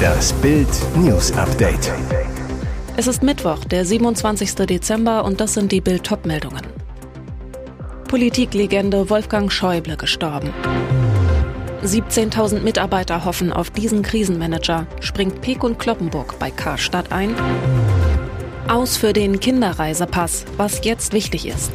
Das Bild News Update. Es ist Mittwoch, der 27. Dezember und das sind die Bild meldungen Politiklegende Wolfgang Schäuble gestorben. 17.000 Mitarbeiter hoffen auf diesen Krisenmanager. Springt Peek und Kloppenburg bei Karstadt ein? Aus für den Kinderreisepass, was jetzt wichtig ist.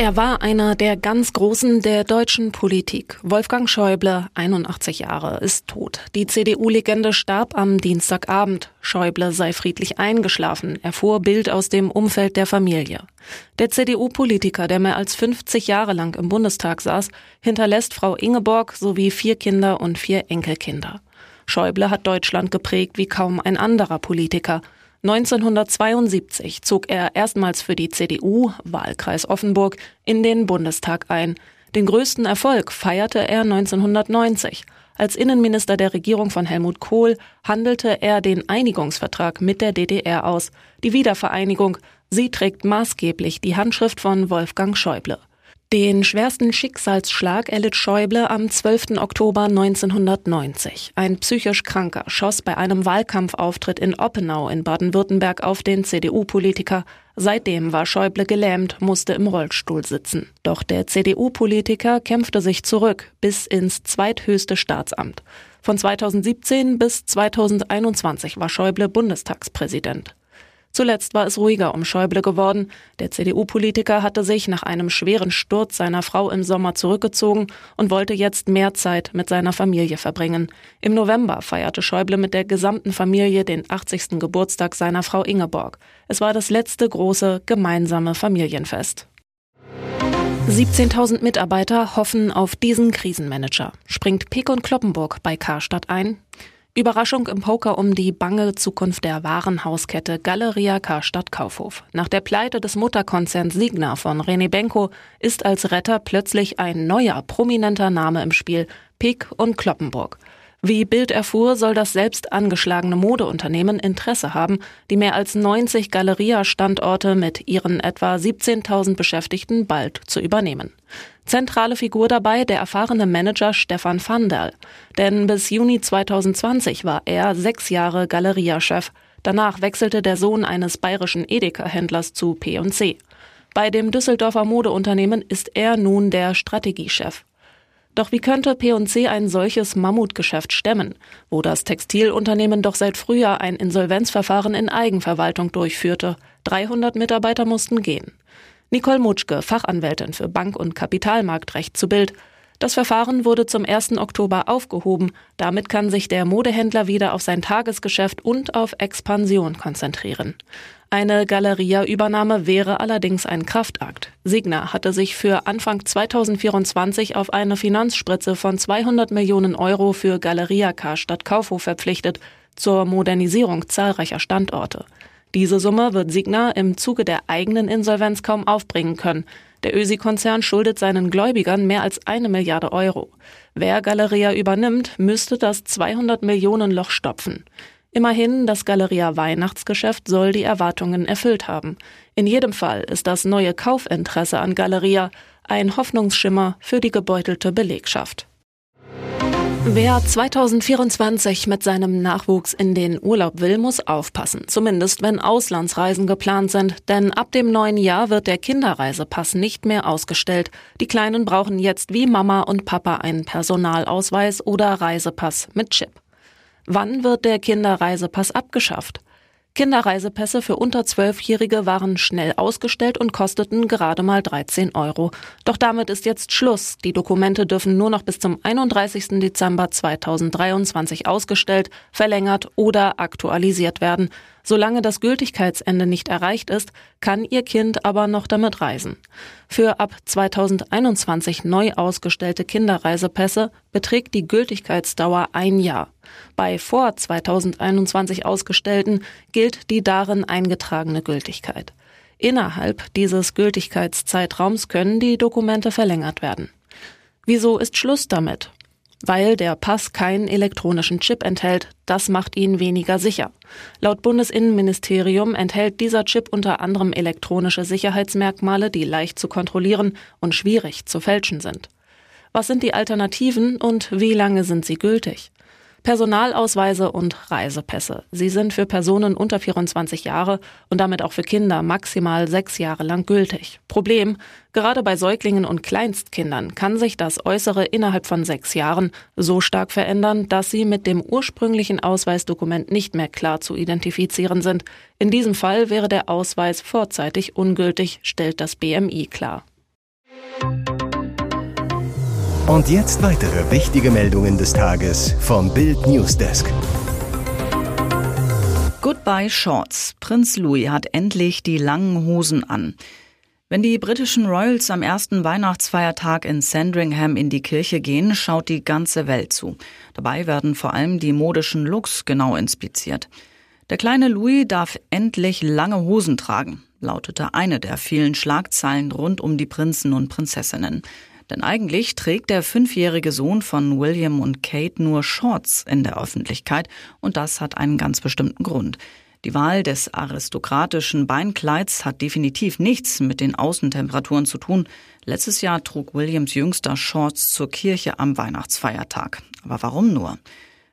Er war einer der ganz Großen der deutschen Politik. Wolfgang Schäuble, 81 Jahre, ist tot. Die CDU-Legende starb am Dienstagabend. Schäuble sei friedlich eingeschlafen, erfuhr Bild aus dem Umfeld der Familie. Der CDU-Politiker, der mehr als 50 Jahre lang im Bundestag saß, hinterlässt Frau Ingeborg sowie vier Kinder und vier Enkelkinder. Schäuble hat Deutschland geprägt wie kaum ein anderer Politiker. 1972 zog er erstmals für die CDU, Wahlkreis Offenburg, in den Bundestag ein. Den größten Erfolg feierte er 1990. Als Innenminister der Regierung von Helmut Kohl handelte er den Einigungsvertrag mit der DDR aus. Die Wiedervereinigung, sie trägt maßgeblich die Handschrift von Wolfgang Schäuble. Den schwersten Schicksalsschlag erlitt Schäuble am 12. Oktober 1990. Ein psychisch Kranker schoss bei einem Wahlkampfauftritt in Oppenau in Baden-Württemberg auf den CDU-Politiker. Seitdem war Schäuble gelähmt, musste im Rollstuhl sitzen. Doch der CDU-Politiker kämpfte sich zurück bis ins zweithöchste Staatsamt. Von 2017 bis 2021 war Schäuble Bundestagspräsident. Zuletzt war es ruhiger um Schäuble geworden. Der CDU-Politiker hatte sich nach einem schweren Sturz seiner Frau im Sommer zurückgezogen und wollte jetzt mehr Zeit mit seiner Familie verbringen. Im November feierte Schäuble mit der gesamten Familie den 80. Geburtstag seiner Frau Ingeborg. Es war das letzte große gemeinsame Familienfest. 17.000 Mitarbeiter hoffen auf diesen Krisenmanager. Springt Pick und Kloppenburg bei Karstadt ein? Überraschung im Poker um die bange Zukunft der Warenhauskette Galeria Karstadt Kaufhof. Nach der Pleite des Mutterkonzerns Signa von René Benko ist als Retter plötzlich ein neuer prominenter Name im Spiel, Pick und Kloppenburg. Wie Bild erfuhr, soll das selbst angeschlagene Modeunternehmen Interesse haben, die mehr als 90 Galeria-Standorte mit ihren etwa 17.000 Beschäftigten bald zu übernehmen. Zentrale Figur dabei der erfahrene Manager Stefan Vandal. Denn bis Juni 2020 war er sechs Jahre Galeria-Chef. Danach wechselte der Sohn eines bayerischen Edeka-Händlers zu P&C. Bei dem Düsseldorfer Modeunternehmen ist er nun der Strategiechef. Doch wie könnte P&C ein solches Mammutgeschäft stemmen, wo das Textilunternehmen doch seit Frühjahr ein Insolvenzverfahren in Eigenverwaltung durchführte? 300 Mitarbeiter mussten gehen. Nicole Mutschke, Fachanwältin für Bank- und Kapitalmarktrecht zu Bild. Das Verfahren wurde zum 1. Oktober aufgehoben. Damit kann sich der Modehändler wieder auf sein Tagesgeschäft und auf Expansion konzentrieren. Eine Galeria-Übernahme wäre allerdings ein Kraftakt. Signa hatte sich für Anfang 2024 auf eine Finanzspritze von 200 Millionen Euro für Galeria Karstadt Kaufhof verpflichtet, zur Modernisierung zahlreicher Standorte. Diese Summe wird Signa im Zuge der eigenen Insolvenz kaum aufbringen können. Der Ösi-Konzern schuldet seinen Gläubigern mehr als eine Milliarde Euro. Wer Galeria übernimmt, müsste das 200 Millionen Loch stopfen. Immerhin, das Galeria Weihnachtsgeschäft soll die Erwartungen erfüllt haben. In jedem Fall ist das neue Kaufinteresse an Galeria ein Hoffnungsschimmer für die gebeutelte Belegschaft. Wer 2024 mit seinem Nachwuchs in den Urlaub will, muss aufpassen. Zumindest wenn Auslandsreisen geplant sind. Denn ab dem neuen Jahr wird der Kinderreisepass nicht mehr ausgestellt. Die Kleinen brauchen jetzt wie Mama und Papa einen Personalausweis oder Reisepass mit Chip. Wann wird der Kinderreisepass abgeschafft? Kinderreisepässe für unter Zwölfjährige waren schnell ausgestellt und kosteten gerade mal 13 Euro. Doch damit ist jetzt Schluss. Die Dokumente dürfen nur noch bis zum 31. Dezember 2023 ausgestellt, verlängert oder aktualisiert werden. Solange das Gültigkeitsende nicht erreicht ist, kann Ihr Kind aber noch damit reisen. Für ab 2021 neu ausgestellte Kinderreisepässe beträgt die Gültigkeitsdauer ein Jahr. Bei vor 2021 ausgestellten gilt die darin eingetragene Gültigkeit. Innerhalb dieses Gültigkeitszeitraums können die Dokumente verlängert werden. Wieso ist Schluss damit? Weil der Pass keinen elektronischen Chip enthält. Das macht ihn weniger sicher. Laut Bundesinnenministerium enthält dieser Chip unter anderem elektronische Sicherheitsmerkmale, die leicht zu kontrollieren und schwierig zu fälschen sind. Was sind die Alternativen und wie lange sind sie gültig? Personalausweise und Reisepässe. Sie sind für Personen unter 24 Jahre und damit auch für Kinder maximal sechs Jahre lang gültig. Problem, gerade bei Säuglingen und Kleinstkindern kann sich das Äußere innerhalb von sechs Jahren so stark verändern, dass sie mit dem ursprünglichen Ausweisdokument nicht mehr klar zu identifizieren sind. In diesem Fall wäre der Ausweis vorzeitig ungültig, stellt das BMI klar. Und jetzt weitere wichtige Meldungen des Tages vom Bild Newsdesk. Goodbye Shorts. Prinz Louis hat endlich die langen Hosen an. Wenn die britischen Royals am ersten Weihnachtsfeiertag in Sandringham in die Kirche gehen, schaut die ganze Welt zu. Dabei werden vor allem die modischen Looks genau inspiziert. Der kleine Louis darf endlich lange Hosen tragen, lautete eine der vielen Schlagzeilen rund um die Prinzen und Prinzessinnen. Denn eigentlich trägt der fünfjährige Sohn von William und Kate nur Shorts in der Öffentlichkeit und das hat einen ganz bestimmten Grund. Die Wahl des aristokratischen Beinkleids hat definitiv nichts mit den Außentemperaturen zu tun. Letztes Jahr trug Williams jüngster Shorts zur Kirche am Weihnachtsfeiertag. Aber warum nur?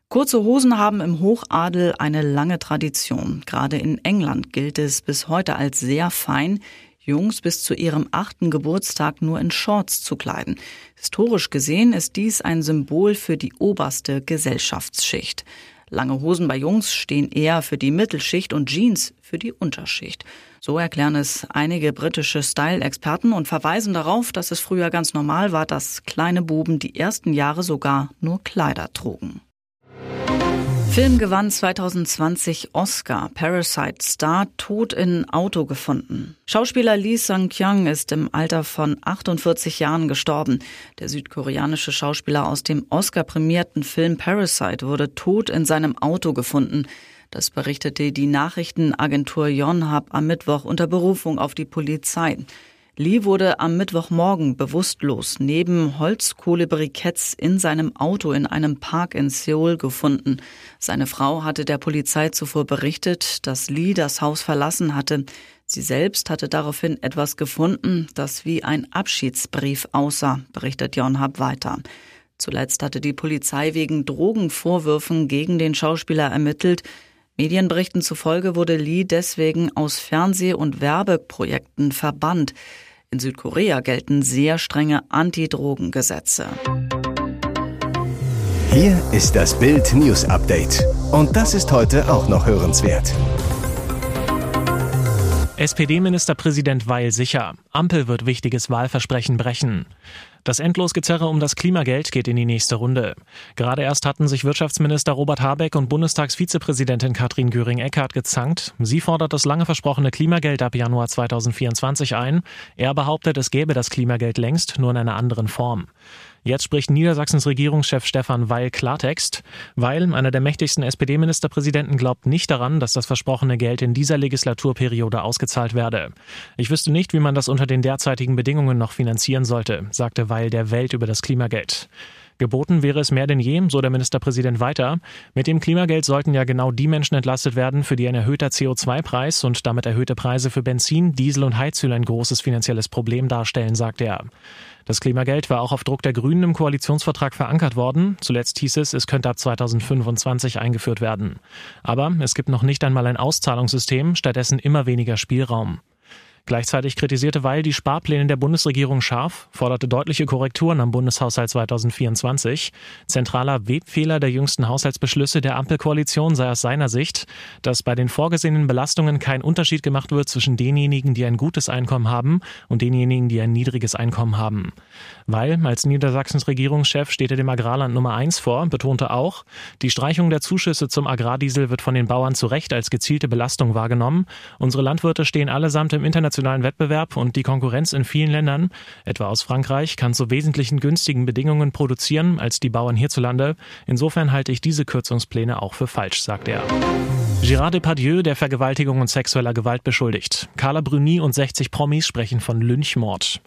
Kurze Hosen haben im Hochadel eine lange Tradition. Gerade in England gilt es bis heute als sehr fein, Jungs bis zu ihrem achten Geburtstag nur in Shorts zu kleiden. Historisch gesehen ist dies ein Symbol für die oberste Gesellschaftsschicht. Lange Hosen bei Jungs stehen eher für die Mittelschicht und Jeans für die Unterschicht. So erklären es einige britische Style-Experten und verweisen darauf, dass es früher ganz normal war, dass kleine Buben die ersten Jahre sogar nur Kleider trugen. Film gewann 2020 Oscar. Parasite Star tot in Auto gefunden. Schauspieler Lee Sung-kyung ist im Alter von 48 Jahren gestorben. Der südkoreanische Schauspieler aus dem Oscar-prämierten Film Parasite wurde tot in seinem Auto gefunden. Das berichtete die Nachrichtenagentur Yonhap am Mittwoch unter Berufung auf die Polizei. Lee wurde am Mittwochmorgen bewusstlos neben Holzkohlebriketts in seinem Auto in einem Park in Seoul gefunden. Seine Frau hatte der Polizei zuvor berichtet, dass Lee das Haus verlassen hatte. Sie selbst hatte daraufhin etwas gefunden, das wie ein Abschiedsbrief aussah, berichtet Yonhap weiter. Zuletzt hatte die Polizei wegen Drogenvorwürfen gegen den Schauspieler ermittelt. Medienberichten zufolge wurde Lee deswegen aus Fernseh- und Werbeprojekten verbannt. In Südkorea gelten sehr strenge Anti-Drogen-Gesetze. Hier ist das Bild News Update. Und das ist heute auch noch hörenswert. SPD-Ministerpräsident Weil sicher. Ampel wird wichtiges Wahlversprechen brechen. Das Endlosgezerre um das Klimageld geht in die nächste Runde. Gerade erst hatten sich Wirtschaftsminister Robert Habeck und Bundestagsvizepräsidentin Katrin Göring-Eckardt gezankt. Sie fordert das lange versprochene Klimageld ab Januar 2024 ein. Er behauptet, es gäbe das Klimageld längst, nur in einer anderen Form. Jetzt spricht Niedersachsens Regierungschef Stefan Weil Klartext. Weil, einer der mächtigsten SPD-Ministerpräsidenten, glaubt nicht daran, dass das versprochene Geld in dieser Legislaturperiode ausgezahlt werde. Ich wüsste nicht, wie man das unter den derzeitigen Bedingungen noch finanzieren sollte, sagte Weil der Welt über das Klimageld. Geboten wäre es mehr denn je, so der Ministerpräsident weiter. Mit dem Klimageld sollten ja genau die Menschen entlastet werden, für die ein erhöhter CO2-Preis und damit erhöhte Preise für Benzin, Diesel und Heizöl ein großes finanzielles Problem darstellen, sagte er. Das Klimageld war auch auf Druck der Grünen im Koalitionsvertrag verankert worden. Zuletzt hieß es, es könnte ab 2025 eingeführt werden. Aber es gibt noch nicht einmal ein Auszahlungssystem, stattdessen immer weniger Spielraum. Gleichzeitig kritisierte Weil die Sparpläne der Bundesregierung scharf, forderte deutliche Korrekturen am Bundeshaushalt 2024. Zentraler Webfehler der jüngsten Haushaltsbeschlüsse der Ampelkoalition sei aus seiner Sicht, dass bei den vorgesehenen Belastungen kein Unterschied gemacht wird zwischen denjenigen, die ein gutes Einkommen haben und denjenigen, die ein niedriges Einkommen haben. Weil als Niedersachsens Regierungschef steht er dem Agrarland Nummer eins vor, betonte auch, die Streichung der Zuschüsse zum Agrardiesel wird von den Bauern zu Recht als gezielte Belastung wahrgenommen. Unsere Landwirte stehen allesamt im internationalen internationalen Wettbewerb und die Konkurrenz in vielen Ländern, etwa aus Frankreich, kann zu wesentlichen günstigen Bedingungen produzieren als die Bauern hierzulande. Insofern halte ich diese Kürzungspläne auch für falsch, sagt er. Gérard Depardieu, der Vergewaltigung und sexueller Gewalt beschuldigt. Carla Bruni und 60 Promis sprechen von Lynchmord.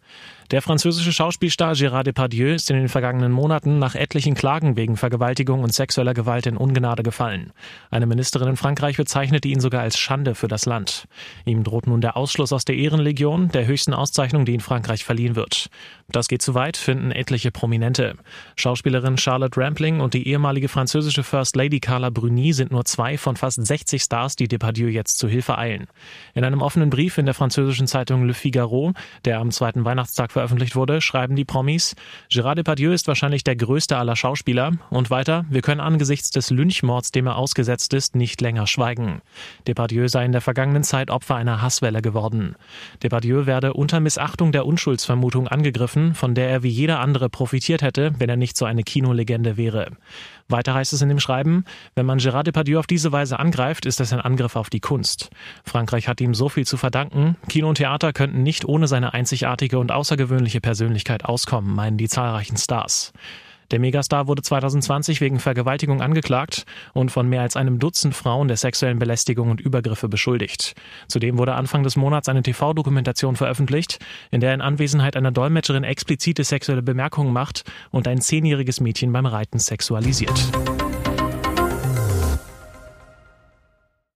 Der französische Schauspielstar Gérard Depardieu ist in den vergangenen Monaten nach etlichen Klagen wegen Vergewaltigung und sexueller Gewalt in Ungnade gefallen. Eine Ministerin in Frankreich bezeichnete ihn sogar als Schande für das Land. Ihm droht nun der Ausschluss aus der Ehrenlegion, der höchsten Auszeichnung, die in Frankreich verliehen wird. Das geht zu weit, finden etliche Prominente. Schauspielerin Charlotte Rampling und die ehemalige französische First Lady Carla Bruni sind nur zwei von fast 60 Stars, die Depardieu jetzt zu Hilfe eilen. In einem offenen Brief in der französischen Zeitung Le Figaro, der am zweiten Weihnachtstag veröffentlicht wurde, schreiben die Promis, Gérard Depardieu ist wahrscheinlich der größte aller Schauspieler und weiter, wir können angesichts des Lynchmords, dem er ausgesetzt ist, nicht länger schweigen. Depardieu sei in der vergangenen Zeit Opfer einer Hasswelle geworden. Depardieu werde unter Missachtung der Unschuldsvermutung angegriffen, von der er wie jeder andere profitiert hätte, wenn er nicht so eine Kinolegende wäre. Weiter heißt es in dem Schreiben, wenn man Gérard Depardieu auf diese Weise angreift, ist das ein Angriff auf die Kunst. Frankreich hat ihm so viel zu verdanken. Kino und Theater könnten nicht ohne seine einzigartige und außergewöhnliche Persönlichkeit auskommen, meinen die zahlreichen Stars. Der Megastar wurde 2020 wegen Vergewaltigung angeklagt und von mehr als einem Dutzend Frauen der sexuellen Belästigung und Übergriffe beschuldigt. Zudem wurde Anfang des Monats eine TV-Dokumentation veröffentlicht, in der in Anwesenheit einer Dolmetscherin explizite sexuelle Bemerkungen macht und ein zehnjähriges Mädchen beim Reiten sexualisiert.